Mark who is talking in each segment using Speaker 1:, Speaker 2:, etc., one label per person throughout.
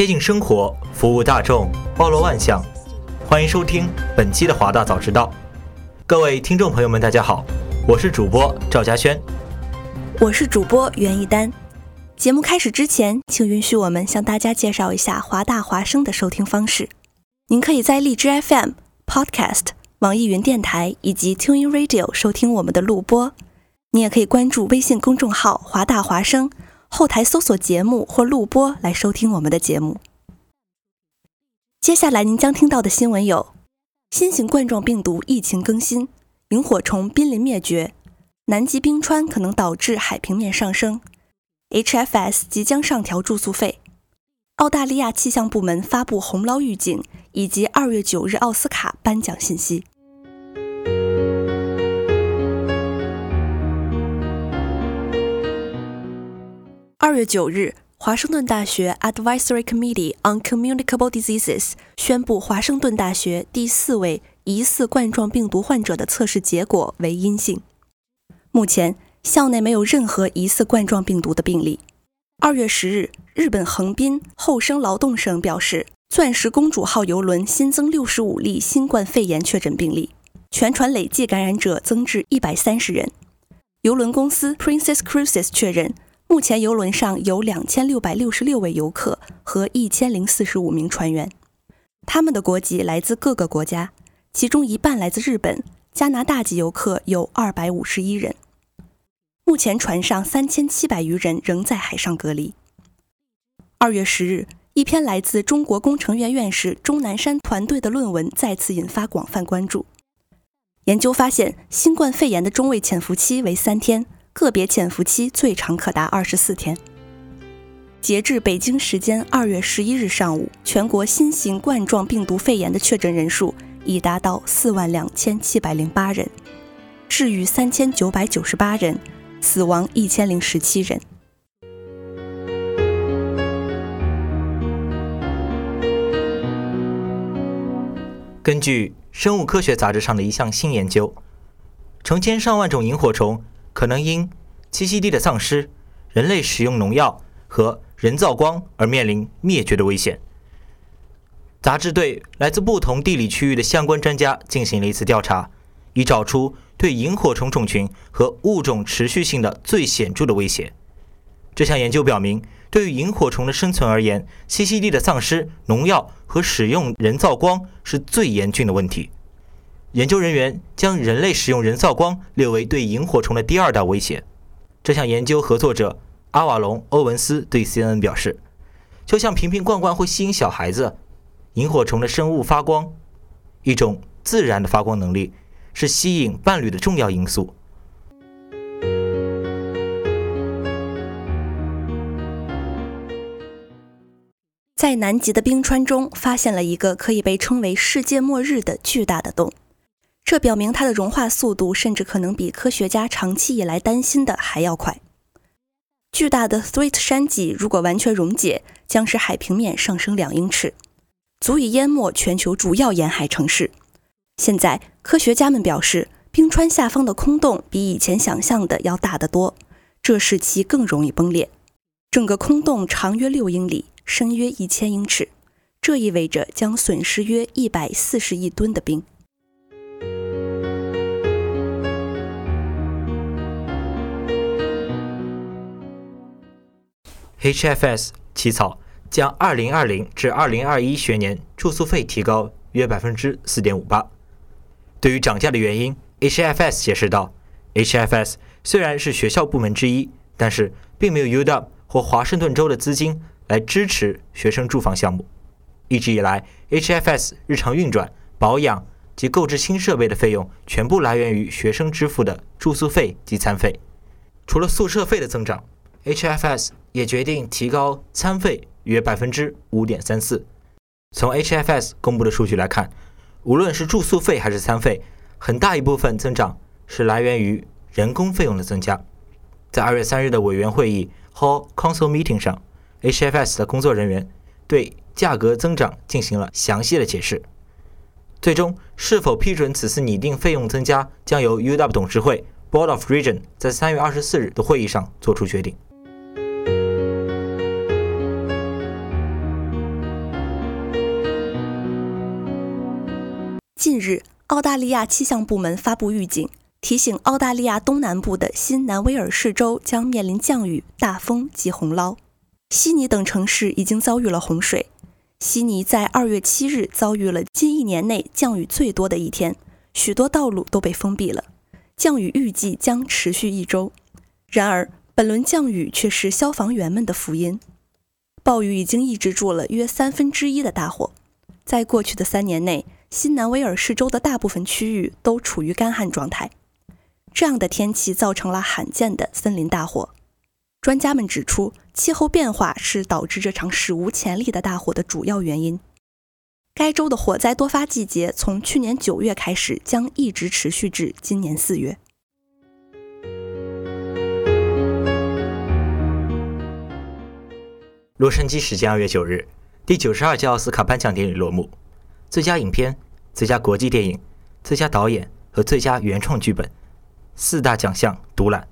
Speaker 1: 贴近生活，服务大众，包罗万象。欢迎收听本期的华大早知道。各位听众朋友们，大家好，我是主播赵嘉轩，
Speaker 2: 我是主播袁一丹。节目开始之前，请允许我们向大家介绍一下华大华声的收听方式。您可以在荔枝 FM、Podcast、网易云电台以及 TuneIn Radio 收听我们的录播。你也可以关注微信公众号“华大华声”。后台搜索节目或录播来收听我们的节目。接下来您将听到的新闻有：新型冠状病毒疫情更新，萤火虫濒临灭绝，南极冰川可能导致海平面上升，HFS 即将上调住宿费，澳大利亚气象部门发布洪涝预警，以及二月九日奥斯卡颁奖信息。二月九日，华盛顿大学 Advisory Committee on Communicable Diseases 宣布，华盛顿大学第四位疑似冠状病毒患者的测试结果为阴性。目前，校内没有任何疑似冠状病毒的病例。二月十日，日本横滨厚生劳动省表示，钻石公主号邮轮新增六十五例新冠肺炎确诊病例，全船累计感染者增至一百三十人。邮轮公司 Princess Cruises 确认。目前，游轮上有两千六百六十六位游客和一千零四十五名船员，他们的国籍来自各个国家，其中一半来自日本。加拿大籍游客有二百五十一人。目前，船上三千七百余人仍在海上隔离。二月十日，一篇来自中国工程院院士钟南山团队的论文再次引发广泛关注。研究发现，新冠肺炎的中位潜伏期为三天。个别潜伏期最长可达二十四天。截至北京时间二月十一日上午，全国新型冠状病毒肺炎的确诊人数已达到四万两千七百零八人，治愈三千九百九十八人，死亡一千零十七人。
Speaker 1: 根据《生物科学》杂志上的一项新研究，成千上万种萤火虫。可能因栖息地的丧失、人类使用农药和人造光而面临灭绝的危险。杂志对来自不同地理区域的相关专家进行了一次调查，以找出对萤火虫种群和物种持续性的最显著的威胁。这项研究表明，对于萤火虫的生存而言，栖息地的丧失、农药和使用人造光是最严峻的问题。研究人员将人类使用人造光列为对萤火虫的第二大威胁。这项研究合作者阿瓦隆·欧文斯对 CNN 表示：“就像瓶瓶罐罐会吸引小孩子，萤火虫的生物发光，一种自然的发光能力，是吸引伴侣的重要因素。”
Speaker 2: 在南极的冰川中发现了一个可以被称为“世界末日”的巨大的洞。这表明它的融化速度甚至可能比科学家长期以来担心的还要快。巨大的 Threat 山脊如果完全溶解，将使海平面上升两英尺，足以淹没全球主要沿海城市。现在，科学家们表示，冰川下方的空洞比以前想象的要大得多，这使其更容易崩裂。整个空洞长约六英里，深约一千英尺，这意味着将损失约一百四十亿吨的冰。
Speaker 1: HFS 起草将2020至2021学年住宿费提高约百分之四点五八。对于涨价的原因，HFS 解释道：“HFS 虽然是学校部门之一，但是并没有 UW 或华盛顿州的资金来支持学生住房项目。一直以来，HFS 日常运转、保养、及购置新设备的费用全部来源于学生支付的住宿费及餐费。除了宿舍费的增长，HFS 也决定提高餐费约百分之五点三四。从 HFS 公布的数据来看，无论是住宿费还是餐费，很大一部分增长是来源于人工费用的增加。在二月三日的委员会议 Hall Council Meeting 上，HFS 的工作人员对价格增长进行了详细的解释。最终是否批准此次拟定费用增加，将由 UW 董事会 Board of Regents 在三月二十四日的会议上做出决定。
Speaker 2: 近日，澳大利亚气象部门发布预警，提醒澳大利亚东南部的新南威尔士州将面临降雨、大风及洪涝。悉尼等城市已经遭遇了洪水。悉尼在二月七日遭遇了近一年内降雨最多的一天，许多道路都被封闭了。降雨预计将持续一周。然而，本轮降雨却是消防员们的福音。暴雨已经抑制住了约三分之一的大火。在过去的三年内，新南威尔士州的大部分区域都处于干旱状态。这样的天气造成了罕见的森林大火。专家们指出，气候变化是导致这场史无前例的大火的主要原因。该州的火灾多发季节从去年九月开始，将一直持续至今年四月。
Speaker 1: 洛杉矶时间二月九日，第九十二届奥斯卡颁奖典礼落幕，最佳影片、最佳国际电影、最佳导演和最佳原创剧本四大奖项独揽。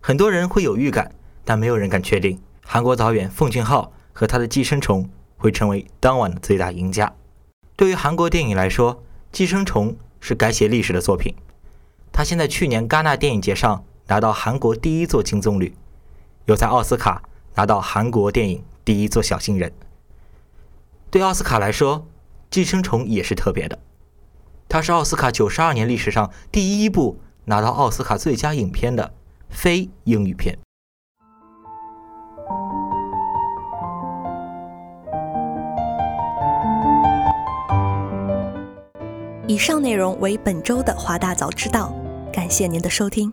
Speaker 1: 很多人会有预感。但没有人敢确定，韩国导演奉俊昊和他的《寄生虫》会成为当晚的最大赢家。对于韩国电影来说，《寄生虫》是改写历史的作品。他先在去年戛纳电影节上拿到韩国第一座金棕榈，又在奥斯卡拿到韩国电影第一座小金人。对奥斯卡来说，《寄生虫》也是特别的。它是奥斯卡九十二年历史上第一部拿到奥斯卡最佳影片的非英语片。
Speaker 2: 以上内容为本周的华大早知道，感谢您的收听。